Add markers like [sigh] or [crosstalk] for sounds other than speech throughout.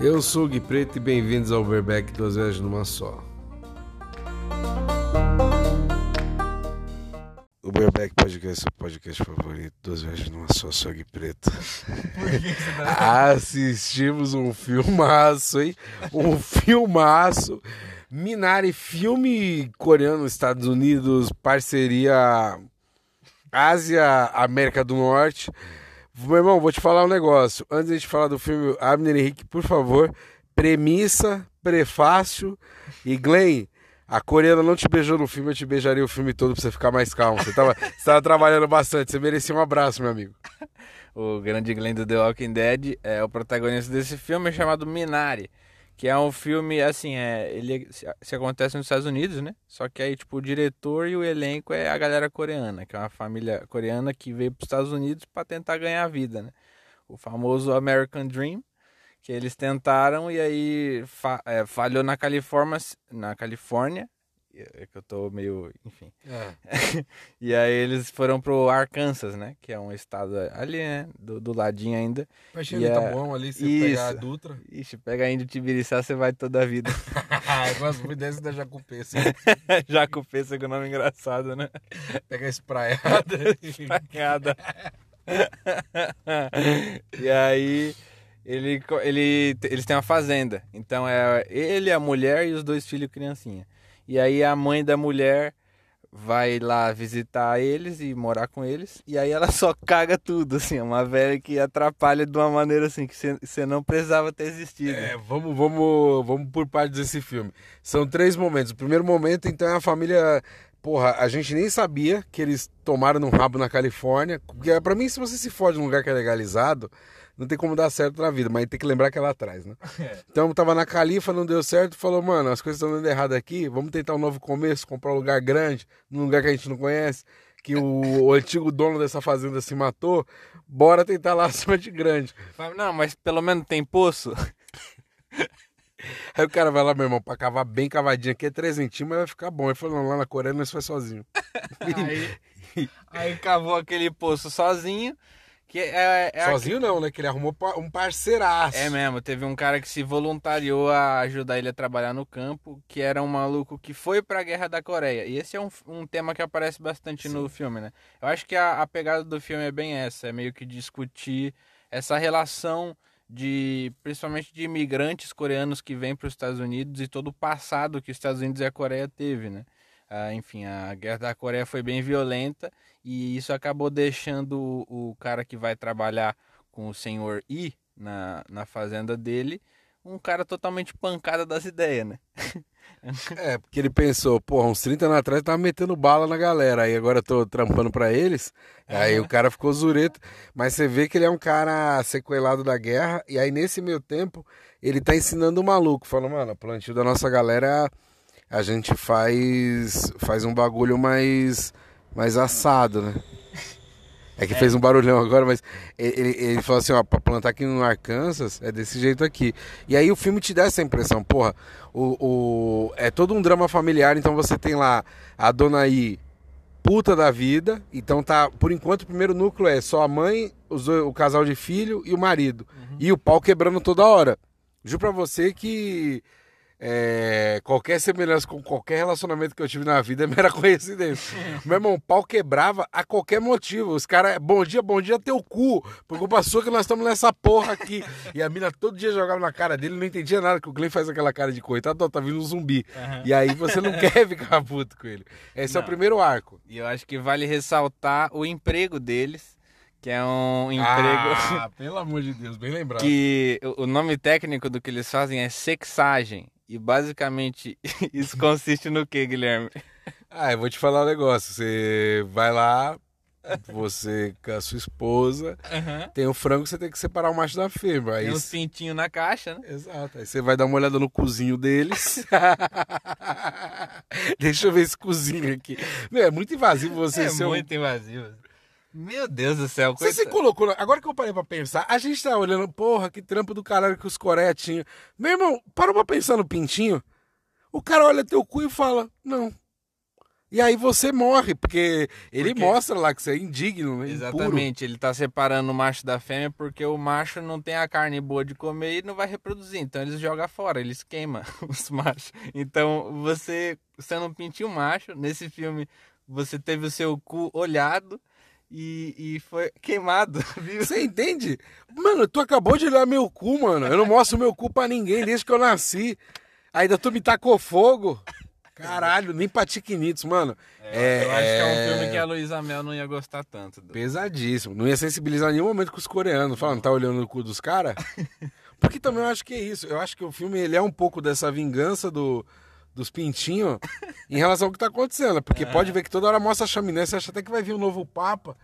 Eu sou o Gui Preto e bem-vindos ao Overback duas vezes numa só. O Overback Podcast é o podcast favorito, duas vezes numa só, sou o Gui Preto. Por que você tá... [laughs] Assistimos um filmaço, hein? Um filmaço. Minari, filme coreano, Estados Unidos, parceria Ásia, América do Norte. Meu irmão, vou te falar um negócio. Antes de falar do filme, Abner Henrique, por favor, premissa, prefácio e Glenn. A coreana não te beijou no filme, eu te beijaria o filme todo pra você ficar mais calmo. Você tava, você tava trabalhando bastante, você merecia um abraço, meu amigo. O grande Glenn do The Walking Dead é o protagonista desse filme chamado Minari. Que é um filme, assim, é, ele se, se acontece nos Estados Unidos, né? Só que aí, tipo, o diretor e o elenco é a galera coreana, que é uma família coreana que veio para os Estados Unidos para tentar ganhar vida, né? O famoso American Dream, que eles tentaram e aí fa é, falhou na na Califórnia é que eu tô meio, enfim. É. [laughs] e aí eles foram pro Arkansas, né? Que é um estado ali, né? Do, do ladinho ainda. E tá é- bom ali, você Isso. pegar a Dutra. Ixi, pega ainda o Tibiriçá, você vai toda a vida. eu gosto muito dessa da Jacupê, assim. Já com o pêssego, nome engraçado, né? Pega a espraiada. [laughs] Espraiada. [laughs] e aí ele, ele, eles têm uma fazenda. Então é ele, a mulher e os dois filhos criancinha. E aí a mãe da mulher vai lá visitar eles e morar com eles. E aí ela [laughs] só caga tudo, assim. É uma velha que atrapalha de uma maneira assim que você não precisava ter existido. É, vamos, vamos, vamos por partes desse filme. São três momentos. O primeiro momento, então, é a família. Porra, a gente nem sabia que eles tomaram no rabo na Califórnia. Porque, pra mim, se você se fode num lugar que é legalizado, não tem como dar certo na vida, mas tem que lembrar que é lá atrás, né? [laughs] Então, tava na Califa, não deu certo, falou, mano, as coisas estão dando errado aqui, vamos tentar um novo começo, comprar um lugar grande, num lugar que a gente não conhece, que o, o [laughs] antigo dono dessa fazenda se matou, bora tentar lá [laughs] acima de grande. Não, mas pelo menos tem poço. [laughs] Aí o cara vai lá, meu irmão, pra cavar bem cavadinho aqui, é 3 centímetros, mas vai ficar bom. Ele falou, não, lá na Coreia nós faz sozinho. [laughs] Aí, [laughs] aí cavou aquele poço sozinho. Que é, é sozinho não, né? Que ele arrumou um parceiraço. É mesmo, teve um cara que se voluntariou a ajudar ele a trabalhar no campo, que era um maluco que foi pra Guerra da Coreia. E esse é um, um tema que aparece bastante no filme, né? Eu acho que a, a pegada do filme é bem essa, é meio que discutir essa relação de, principalmente de imigrantes coreanos que vêm para os Estados Unidos e todo o passado que os Estados Unidos e a Coreia teve, né? Ah, enfim, a Guerra da Coreia foi bem violenta e isso acabou deixando o, o cara que vai trabalhar com o senhor I na, na fazenda dele, um cara totalmente pancada das ideias, né? [laughs] É, porque ele pensou, porra, uns 30 anos atrás eu tava metendo bala na galera, aí agora eu tô trampando pra eles. Aí o cara ficou zureto. Mas você vê que ele é um cara sequelado da guerra, e aí nesse meio tempo ele tá ensinando o maluco, falando, mano, plantio da nossa galera a gente faz faz um bagulho mais mais assado, né? É que fez um barulhão agora, mas ele, ele falou assim, ó, pra plantar aqui no Arkansas é desse jeito aqui. E aí o filme te dá essa impressão, porra, o, o, é todo um drama familiar, então você tem lá a dona I, puta da vida, então tá, por enquanto o primeiro núcleo é só a mãe, os o casal de filho e o marido. E o pau quebrando toda hora. Juro pra você que é, qualquer semelhança com qualquer relacionamento que eu tive na vida é mera [laughs] coincidência. Meu irmão, o pau quebrava a qualquer motivo. Os caras, bom dia, bom dia, teu cu. Por culpa sua que nós estamos nessa porra aqui. E a mina todo dia jogava na cara dele, não entendia nada, que o Glenn faz aquela cara de coitado, tá vindo um zumbi. E aí você não quer ficar puto com ele. Esse é o Não. primeiro arco. E eu acho que vale ressaltar o emprego deles, que é um emprego Ah, pelo amor de Deus, bem lembrado. [laughs] que o nome técnico do que eles fazem é sexagem. E basicamente [laughs] isso consiste no que, Guilherme? Ah, eu vou te falar um negócio. Você vai lá, você com a sua esposa, tem o frango, você tem que separar o macho da fêmea. Aí Tem uns pintinhos na caixa, né? Exato. Aí você vai dar uma olhada no cozinho deles. [laughs] Deixa eu ver esse cozinho aqui. Meu, é muito invasivo você é ser um- muito invasivo. Meu Deus do céu. Você se colocou. Agora que eu parei pra pensar, a gente tá olhando, porra, que trampo do caralho que os Coreia tinham. Meu irmão, parou pra pensar no pintinho? O cara olha teu cu e fala: Não. E aí você morre, porque ele porque... mostra lá que você é indigno, né? Exatamente, Impuro. ele tá separando o macho da fêmea porque o macho não tem a carne boa de comer e não vai reproduzir. Então eles jogam fora, eles queimam [laughs] os machos. Então você, sendo um pintinho macho, nesse filme você teve o seu cu olhado e, e foi queimado, [laughs] viu? Você entende? Mano, tu acabou de olhar meu cu, mano. Eu não mostro meu cu pra ninguém desde que eu nasci. Ainda tu me tacou fogo. Caralho, nem pra tiquinitos, mano. É, eu acho que é um é filme que a Luísa Mel não ia gostar tanto. Do... Pesadíssimo. Não ia sensibilizar em nenhum momento com os coreanos. Falando, tá olhando no cu dos caras? [laughs] Porque também eu acho que é isso. Eu acho que o filme ele é um pouco dessa vingança do, dos pintinhos em relação ao que tá acontecendo. Porque é. pode ver que toda hora mostra a chaminé, você acha até que vai vir um novo Papa.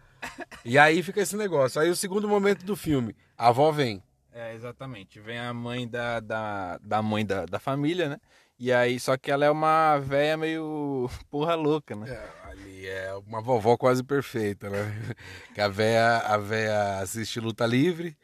E aí fica esse negócio. Aí o segundo momento do filme, a avó vem. É, exatamente. Vem a mãe da, da, da mãe da, da família, né? E aí, só que ela é uma véia meio [laughs] porra louca, né? É, ali é uma vovó quase perfeita, né? [laughs] Que a véia, a véia assiste luta livre,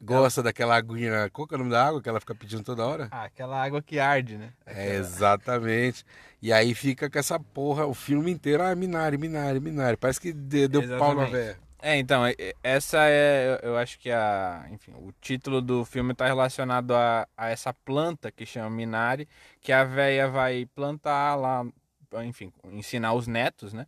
gosta ela... daquela aguinha. Qual que é o nome da água que ela fica pedindo toda hora? Ah, aquela água que arde, né? Aquela... É, exatamente. E aí fica com essa porra o filme inteiro, ah, Minari, Minari, Minari. Parece que deu exatamente. pau na véia. É, então, essa é, eu acho que a, enfim, o título do filme está relacionado a, a essa planta que chama Minari, que a véia vai plantar lá, enfim, ensinar os netos, né?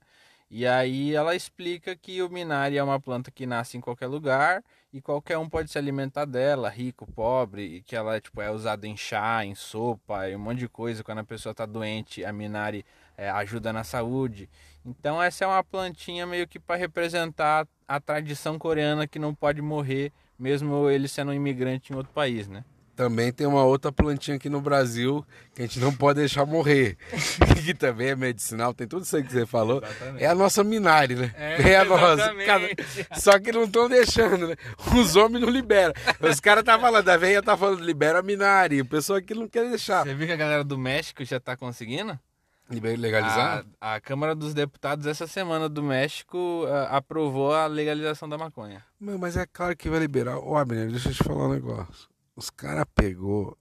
E aí ela explica que o Minari é uma planta que nasce em qualquer lugar e qualquer um pode se alimentar dela, rico, pobre, e que ela tipo, é usada em chá, em sopa, e um monte de coisa. Quando a pessoa está doente, a Minari é, ajuda na saúde. Então essa é uma plantinha meio que para representar a tradição coreana que não pode morrer, mesmo ele sendo um imigrante em outro país, né? Também tem uma outra plantinha aqui no Brasil que a gente não pode deixar morrer. [laughs] que também é medicinal, tem tudo isso aí que você falou. Exatamente. É a nossa Minari, né? É, é a nossa. Só que não estão deixando, né? Os homens não liberam. Os caras tá falando, a velha tá falando, libera a Minari. O pessoal aqui não quer deixar. Você viu que a galera do México já tá conseguindo? Legalizar? A, a, Câmara dos Deputados, essa semana do México, a, aprovou a legalização da maconha. Mas é claro que vai liberar. Ó, Abner, deixa eu te falar um negócio. Os caras pegou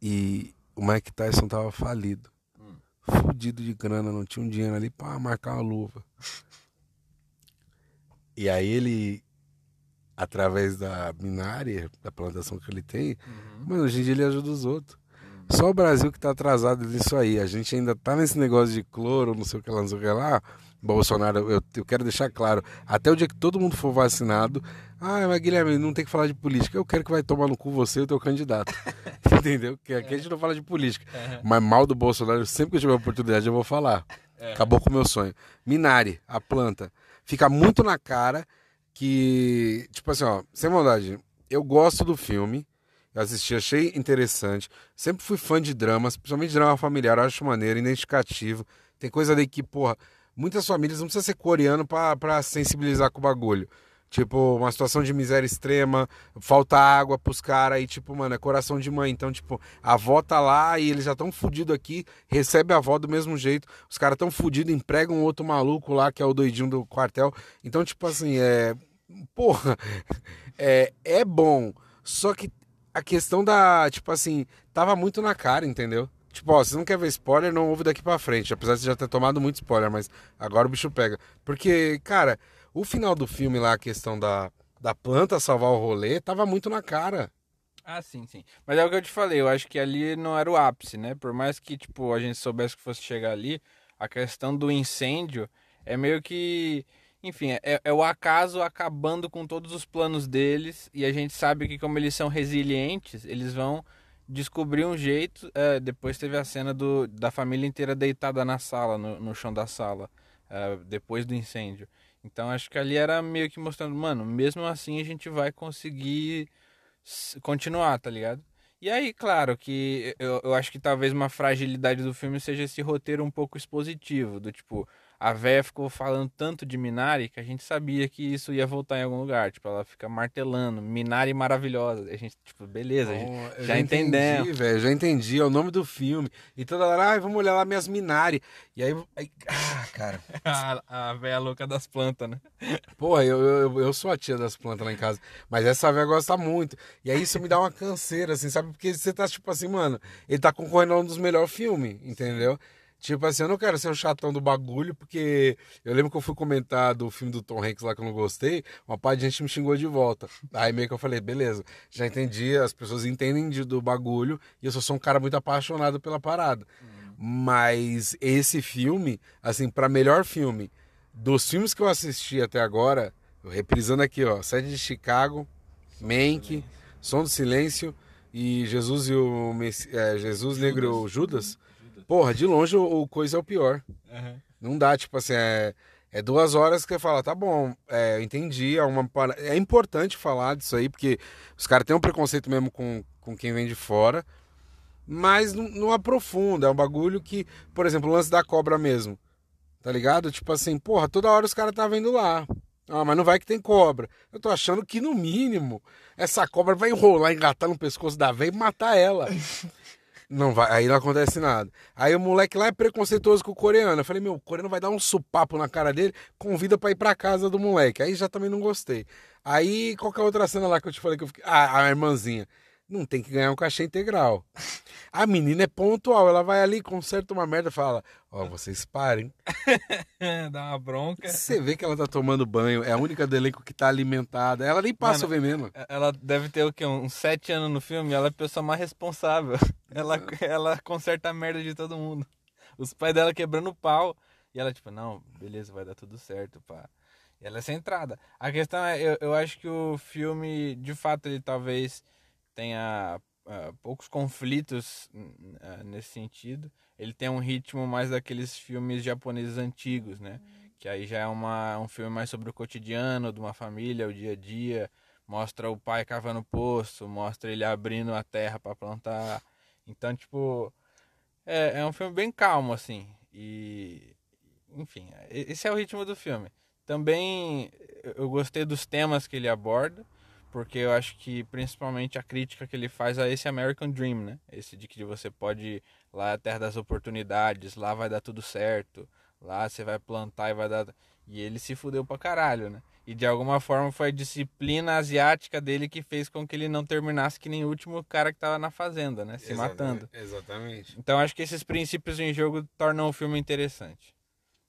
e o Mike Tyson tava falido. Hum. Fudido de grana, não tinha um dinheiro ali pra marcar uma luva. E aí ele, através da binária, da plantação que ele tem, uhum. mano, hoje em dia ele ajuda os outros. Só o Brasil que tá atrasado nisso aí. A gente ainda tá nesse negócio de cloro, não sei o que lá, não sei o que lá. Bolsonaro, eu, eu quero deixar claro, até o dia que todo mundo for vacinado, ah, mas Guilherme, não tem que falar de política. Eu quero que vai tomar no cu você e o teu candidato. [laughs] Entendeu? Porque aqui a gente não fala de política. Mas mal do Bolsonaro, sempre que eu tiver oportunidade, eu vou falar. É. Acabou com o meu sonho. Minari, a planta. Fica muito na cara que, tipo assim, ó, sem maldade, eu gosto do filme. Eu assisti, achei interessante. Sempre fui fã de dramas, principalmente drama familiar, acho maneiro, identificativo. Tem coisa ali que, porra, muitas famílias não precisa ser coreano para sensibilizar com o bagulho. Tipo, uma situação de miséria extrema, falta água pros caras e, tipo, mano, é coração de mãe. Então, tipo, a avó tá lá e eles já tão fudidos aqui, recebe a avó do mesmo jeito. Os caras tão fudidos, empregam outro maluco lá, que é o doidinho do quartel. Então, tipo assim, é. Porra, [laughs] é, é bom. Só que a questão da, tipo assim, tava muito na cara, entendeu? Tipo, ó, você não quer ver spoiler, não ouve daqui pra frente. Apesar de já ter tomado muito spoiler, mas agora o bicho pega. Porque, cara, o final do filme lá, a questão da, da planta salvar o rolê, tava muito na cara. Ah, sim, sim. Mas é o que eu te falei, eu acho que ali não era o ápice, né? Por mais que, tipo, a gente soubesse que fosse chegar ali, a questão do incêndio é meio que enfim, é, é, o acaso acabando com todos os planos deles e a gente sabe que como eles são resilientes, eles vão descobrir um jeito. É, depois teve a cena do, da família inteira deitada na sala, no, no chão da sala, é, depois do incêndio. Então acho que ali era meio que mostrando, mano, mesmo assim a gente vai conseguir continuar, tá ligado? E aí, claro, que eu, eu acho que talvez uma fragilidade do filme seja esse roteiro um pouco expositivo, do tipo, a véia ficou falando tanto de Minari que a gente sabia que isso ia voltar em algum lugar. Tipo, ela fica martelando, Minari maravilhosa. A gente, tipo, beleza, oh, já, já entendemos. Entendi, velho, já entendi, é o nome do filme. E toda hora, ah, vamos olhar lá minhas Minari. E aí, aí ah, cara. [laughs] a, a véia louca das plantas, né? Porra, eu, eu, eu sou a tia das plantas lá em casa. Mas essa véia gosta muito. E aí isso me dá uma canseira, assim, sabe? Porque você tá, tipo assim, mano, ele tá concorrendo a um dos melhores filmes, entendeu? Tipo assim, eu não quero ser o chatão do bagulho, porque eu lembro que eu fui comentar do filme do Tom Hanks lá que eu não gostei, uma parte de gente me xingou de volta. Aí meio que eu falei, beleza, já entendi, as pessoas entendem de, do bagulho, e eu só sou um cara muito apaixonado pela parada. Mas esse filme, assim, para melhor filme, dos filmes que eu assisti até agora, reprisando aqui, ó, Sede de Chicago, Mank, Som do Silêncio e Jesus e o Messi, é, Jesus Negro Judas. Porra, de longe o, coisa é o pior. Uhum. Não dá, tipo assim, é, é duas horas que você fala, tá bom, é, eu entendi, é, uma, é importante falar disso aí, porque os caras têm um preconceito mesmo com, com quem vem de fora, mas não, não aprofunda, é um bagulho que, por exemplo, o lance da cobra mesmo, tá ligado? Tipo assim, porra, toda hora os caras tá vendo lá, ah, mas não vai que tem cobra. Eu tô achando que, no mínimo, essa cobra vai enrolar, engatar no pescoço da velha e matar ela. [laughs] Não vai, aí não acontece nada. Aí o moleque lá é preconceituoso com o coreano. Eu falei, meu, o coreano vai dar um supapo na cara dele, convida pra ir pra casa do moleque. Aí já também não gostei. Aí, qual que é a outra cena lá que eu te falei que eu fiquei. Ah, a irmãzinha. Não tem que ganhar um cachê integral. A menina é pontual, ela vai ali, conserta uma merda fala: Ó, oh, vocês parem. [laughs] Dá uma bronca. Você vê que ela tá tomando banho, é a única do elenco que tá alimentada. Ela nem passa Mano, o veneno. Ela deve ter o quê? Uns sete anos no filme, ela é a pessoa mais responsável. [laughs] Ela, ela conserta a merda de todo mundo. Os pais dela quebrando o pau. E ela, tipo, não, beleza, vai dar tudo certo, pá. E ela é centrada. A questão é, eu, eu acho que o filme, de fato, ele talvez tenha uh, poucos conflitos uh, nesse sentido. Ele tem um ritmo mais daqueles filmes japoneses antigos, né? Uhum. Que aí já é uma, um filme mais sobre o cotidiano de uma família, o dia a dia. Mostra o pai cavando poço, mostra ele abrindo a terra para plantar. Então, tipo, é, é um filme bem calmo, assim. E, enfim, esse é o ritmo do filme. Também eu gostei dos temas que ele aborda porque eu acho que principalmente a crítica que ele faz a esse American Dream, né? Esse de que você pode ir lá a terra das oportunidades, lá vai dar tudo certo, lá você vai plantar e vai dar. E ele se fudeu pra caralho, né? E de alguma forma foi a disciplina asiática dele que fez com que ele não terminasse que nem o último cara que tava na fazenda, né? Se exatamente, matando. Exatamente. Então acho que esses princípios em jogo tornam o filme interessante.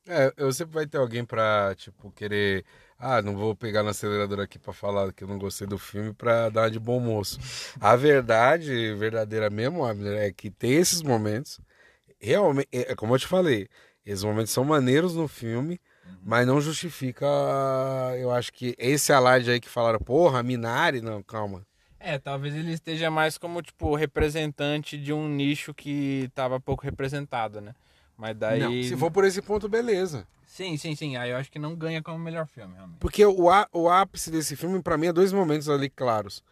É, eu sempre vai ter alguém pra, tipo, querer ah, não vou pegar no acelerador aqui para falar que eu não gostei do filme para dar de bom moço. A verdade, verdadeira mesmo, é que tem esses momentos, realmente, é, é como eu te falei, esses momentos são maneiros no filme, uhum. mas não justifica, eu acho que esse alarde aí que falaram, porra, Minari, não, calma. É, talvez ele esteja mais como, tipo, representante de um nicho que estava pouco representado, né? Mas daí. Não, se for por esse ponto, beleza. Sim, sim, sim. Aí eu acho que não ganha como melhor filme, realmente. Porque o, o ápice desse filme, para mim, é dois momentos ali claros.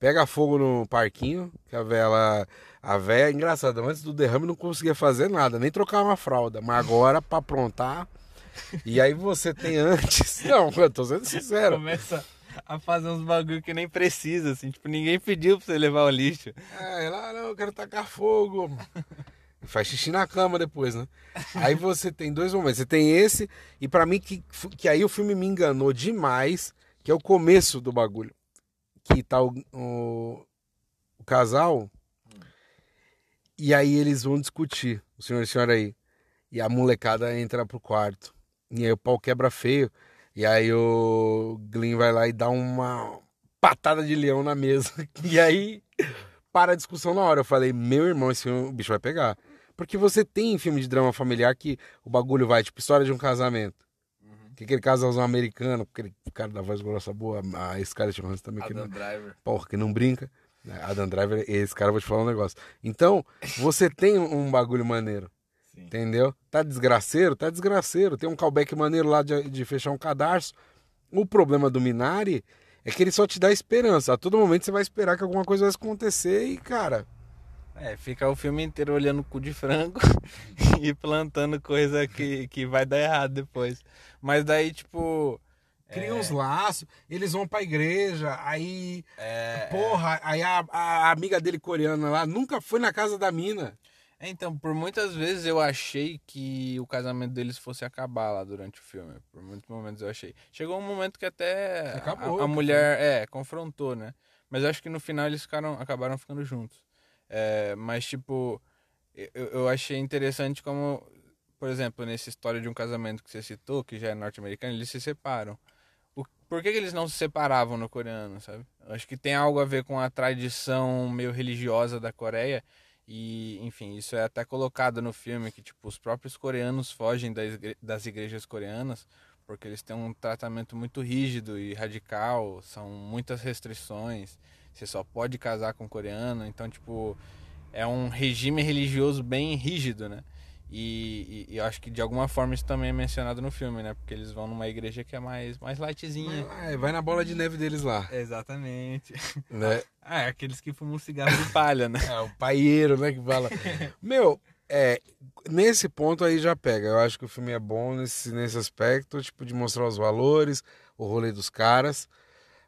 Pega fogo no parquinho, que a vela. A véia, engraçado, antes do derrame não conseguia fazer nada, nem trocar uma fralda. Mas agora, pra aprontar. E aí você tem antes. [laughs] Não, eu tô sendo sincero. Começa a fazer uns bagulho que nem precisa, assim. Tipo, ninguém pediu pra você levar o lixo. É, lá, não, eu quero tacar fogo. Faz xixi na cama depois, né? Aí você tem dois momentos. Você tem esse, e para mim, que, que aí o filme me enganou demais, que é o começo do bagulho. Que tá o, o, o casal, e aí eles vão discutir, o senhor e a senhora aí. E a molecada entra pro quarto. E aí o pau quebra feio. E aí o Glenn vai lá e dá uma patada de leão na mesa. [laughs] E aí para a discussão na hora. Eu falei, meu irmão, esse bicho vai pegar. Porque você tem filme de drama familiar que o bagulho vai, tipo, história de um casamento. Uhum. Que aquele casalzão americano, aquele cara da voz grossa boa, a, esse cara de também. Adam que não, Driver. Porra, que não brinca. Né? Adam Driver, esse cara, vou te falar um negócio. Então, você tem um bagulho maneiro. Sim. Entendeu? Tá desgraceiro? Tá desgraceiro. Tem um callback maneiro lá de, de fechar um cadarço. O problema do Minari é que ele só te dá esperança. A todo momento você vai esperar que alguma coisa vai acontecer e, cara, é, fica o filme inteiro olhando o cu de frango [laughs] e plantando coisa que, que vai dar errado depois. Mas daí, tipo. Cria é... uns laços, eles vão pra igreja, aí. É... Porra, aí a, a, amiga dele coreana lá nunca foi na casa da mina. É, então, por muitas vezes eu achei que o casamento deles fosse acabar lá durante o filme. Por muitos momentos eu achei. Chegou um momento que até Acabou, a, a mulher, é, confrontou, né? Mas eu acho que no final eles ficaram, acabaram ficando juntos. É, mas, tipo, eu, eu achei interessante como por exemplo, nessa história de um casamento que você citou, que já é norte-americano, eles se separam. O, por que, que eles não se separavam no coreano, sabe? Eu acho que tem algo a ver com a tradição meio religiosa da Coreia. E, enfim, isso é até colocado no filme que, tipo, os próprios coreanos fogem das, igre das igrejas coreanas porque eles têm um tratamento muito rígido e radical, são muitas restrições. Você só pode casar com coreano, então, tipo, é um regime religioso bem rígido, né? E, e, e, eu acho que de alguma forma isso também é mencionado no filme, né? Porque eles vão numa igreja que é mais, mais lightzinha. Vai, vai na bola de neve deles lá. Exatamente. Né? [laughs] Ah, é aqueles que fumam cigarro de palha, né? É, o paieiro, né? Que fala. [laughs] Meu, é, nesse ponto aí já pega. Eu acho que o filme é bom nesse, nesse aspecto, tipo, de mostrar os valores, o rolê dos caras.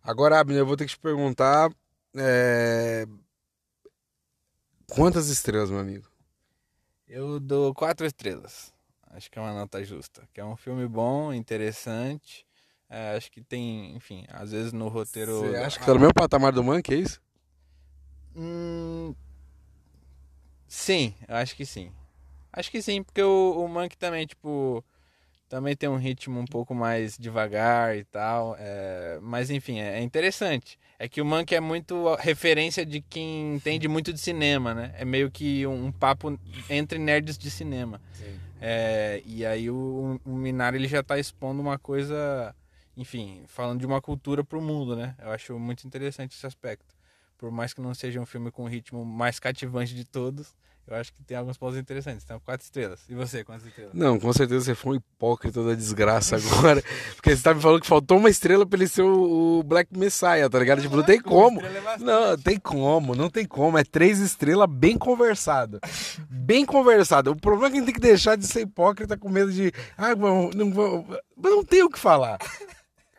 Agora, Abner, eu vou ter que te perguntar. É... Quantas estrelas, meu amigo? Eu dou quatro estrelas. Acho que é uma nota justa. Que é um filme bom, interessante. É, acho que tem, enfim, às vezes no roteiro. Você acha que tá no mesmo patamar do Monkey, é isso? Hum, sim, eu acho que sim. Acho que sim, porque o, o Monkey também, tipo, também tem um ritmo um pouco mais devagar e tal. É, mas enfim, é, é interessante. É que o Monkey é muito referência de quem entende muito de cinema, né? É meio que um, um papo entre nerds de cinema. É, e aí o, o Minari ele já está expondo uma coisa, enfim, falando de uma cultura para o mundo, né? Eu acho muito interessante esse aspecto. Por mais que não seja um filme com o ritmo mais cativante de todos, eu acho que tem alguns pontos interessantes. Então, quatro estrelas. E você, quantas estrelas? Não, com certeza você foi um hipócrita da desgraça agora. [laughs] porque você tá me falando que faltou uma estrela pra ele ser o, Black Messiah, tá ligado? Tipo, não tem [laughs] como. É não, tem como, não tem como. É três estrelas bem conversada. Bem conversada. O problema é que a gente tem que deixar de ser hipócrita com medo de. Ah, não, não, não tem o que falar.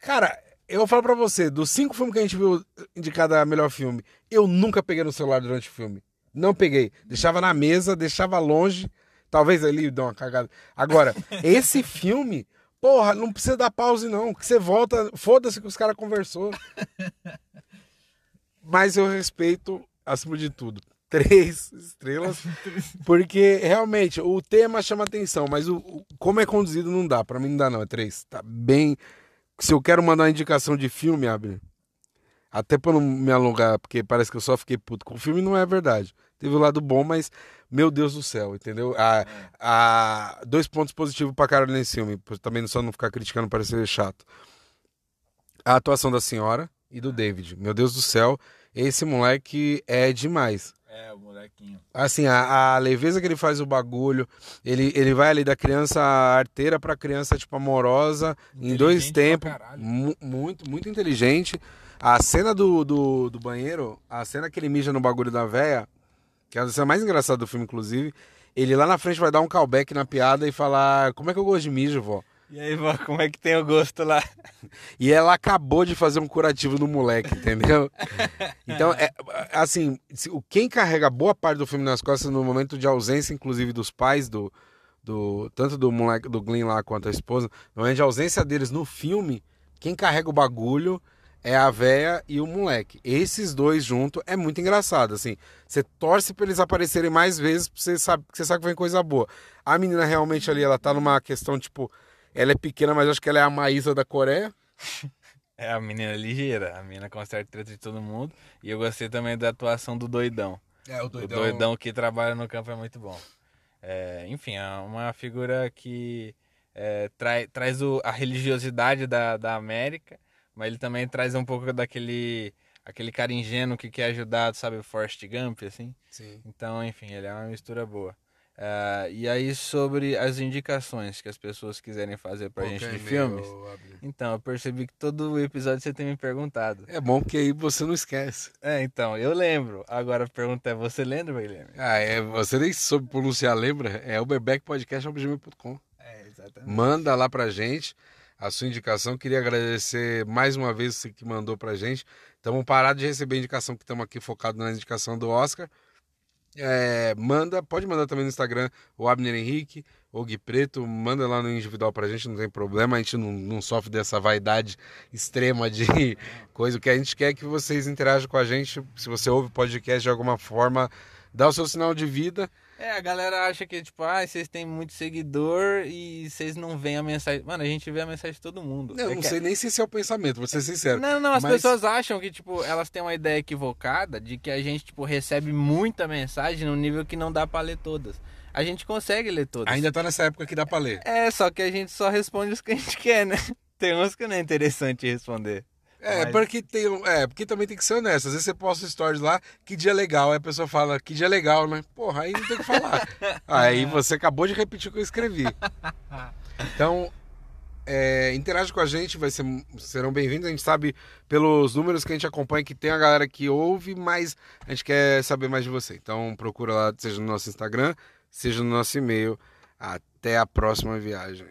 Cara, eu vou falar pra você, dos cinco filmes que a gente viu indicado a melhor filme, eu nunca peguei no celular durante o filme. Não peguei. Deixava na mesa, deixava longe. Talvez ali dê uma cagada. Agora, [laughs] esse filme, porra, não precisa dar pause, não. Que você volta, foda-se que os caras conversou. [laughs] Mas eu respeito, acima de tudo, [laughs] três estrelas. Porque realmente o tema chama atenção, mas o, o como é conduzido não dá. Para mim não dá, não. É três. Tá bem. Se eu quero mandar uma indicação de filme, abre. Até pra não me alongar, porque parece que eu só fiquei puto com o filme, não é verdade teve o lado bom, mas meu Deus do céu, entendeu? A, a, dois pontos positivos pra cara nesse filme, também só não ficar criticando para ser chato. A atuação da senhora e do David. Meu Deus do céu, esse moleque é demais. É, o molequinho. Assim, a, a, leveza que ele faz o bagulho, ele, ele vai ali da criança arteira pra criança, tipo, amorosa, em dois tempos. Muito, muito inteligente. A cena do, do, do banheiro, a cena que ele mija no bagulho da véia, que é a cena mais engraçada do filme, inclusive. Ele lá na frente vai dar um callback na piada e falar: Como é que eu gosto de mijo, vó? E aí, vó, como é que tem o gosto lá? [laughs] E ela acabou de fazer um curativo no moleque, entendeu? [laughs] Então, é, assim, quem carrega boa parte do filme nas costas no momento de ausência, inclusive dos pais do, do tanto do moleque do Glenn lá quanto a esposa, no momento de ausência deles no filme, quem carrega o bagulho é a véia e o moleque. Esses dois juntos é muito engraçado, assim. Você torce pra eles aparecerem mais vezes, você sabe, você sabe que vem coisa boa. A menina realmente ali, ela tá numa questão, tipo, ela é pequena, mas acho que ela é a Maísa da Coreia. [laughs] É a menina ligeira, a menina consegue treta de todo mundo. E eu gostei também da atuação do doidão. É, o doidão. O doidão que trabalha no campo é muito bom. É, enfim, é uma figura que é, trai, traz o, a religiosidade da, da América mas ele também traz um pouco daquele aquele cara ingênuo que quer ajudar, sabe, o Forrest Gump, assim. Sim. Então, enfim, ele é uma mistura boa. Uh, e aí sobre as indicações que as pessoas quiserem fazer pra gente de filmes. Então, eu percebi que todo episódio você tem me perguntado. É bom que aí você não esquece. É, então, eu lembro. Agora a pergunta é, você lembra, Guilherme? Ah, é, você nem soube pronunciar, lembra? É o bebeckpodcast.com. É, exatamente. Manda lá pra gente a sua indicação. Queria agradecer mais uma vez você que mandou pra gente. Estamos parados de receber indicação, que estamos aqui focados na indicação do Oscar. É, manda, pode mandar também no Instagram o Abner Henrique, o Gui Preto, manda lá no individual pra gente, não tem problema, a gente não, não sofre dessa vaidade extrema de [laughs] coisa. O que a gente quer é que vocês interajam com a gente. Se você ouve o podcast de alguma forma, dá o seu sinal de vida. É, a galera acha que, tipo, ah, vocês têm muito seguidor e vocês não veem a mensagem. Mano, a gente vê a mensagem de todo mundo. Eu É não que- sei nem se esse é o pensamento, vou ser sincero. Não, não, as Mas- pessoas acham que, tipo, elas têm uma ideia equivocada de que a gente, tipo, recebe muita mensagem no nível que não dá pra ler todas. A gente consegue ler todas. Ainda tá nessa época que dá pra ler. É, só que a gente só responde os que a gente quer, né? [laughs] Tem uns que não é interessante responder. É, Mas- porque tem É, porque também tem que ser honesto. Às vezes você posta stories lá, que dia legal, aí a pessoa fala, que dia legal, né? Porra, aí não tem o que falar. [laughs] aí você acabou de repetir o que eu escrevi. Então, é, interage com a gente, vai ser, serão bem-vindos. A gente sabe pelos números que a gente acompanha que tem a galera que ouve, mas a gente quer saber mais de você. Então procura lá, seja no nosso Instagram, seja no nosso e-mail. Até a próxima viagem.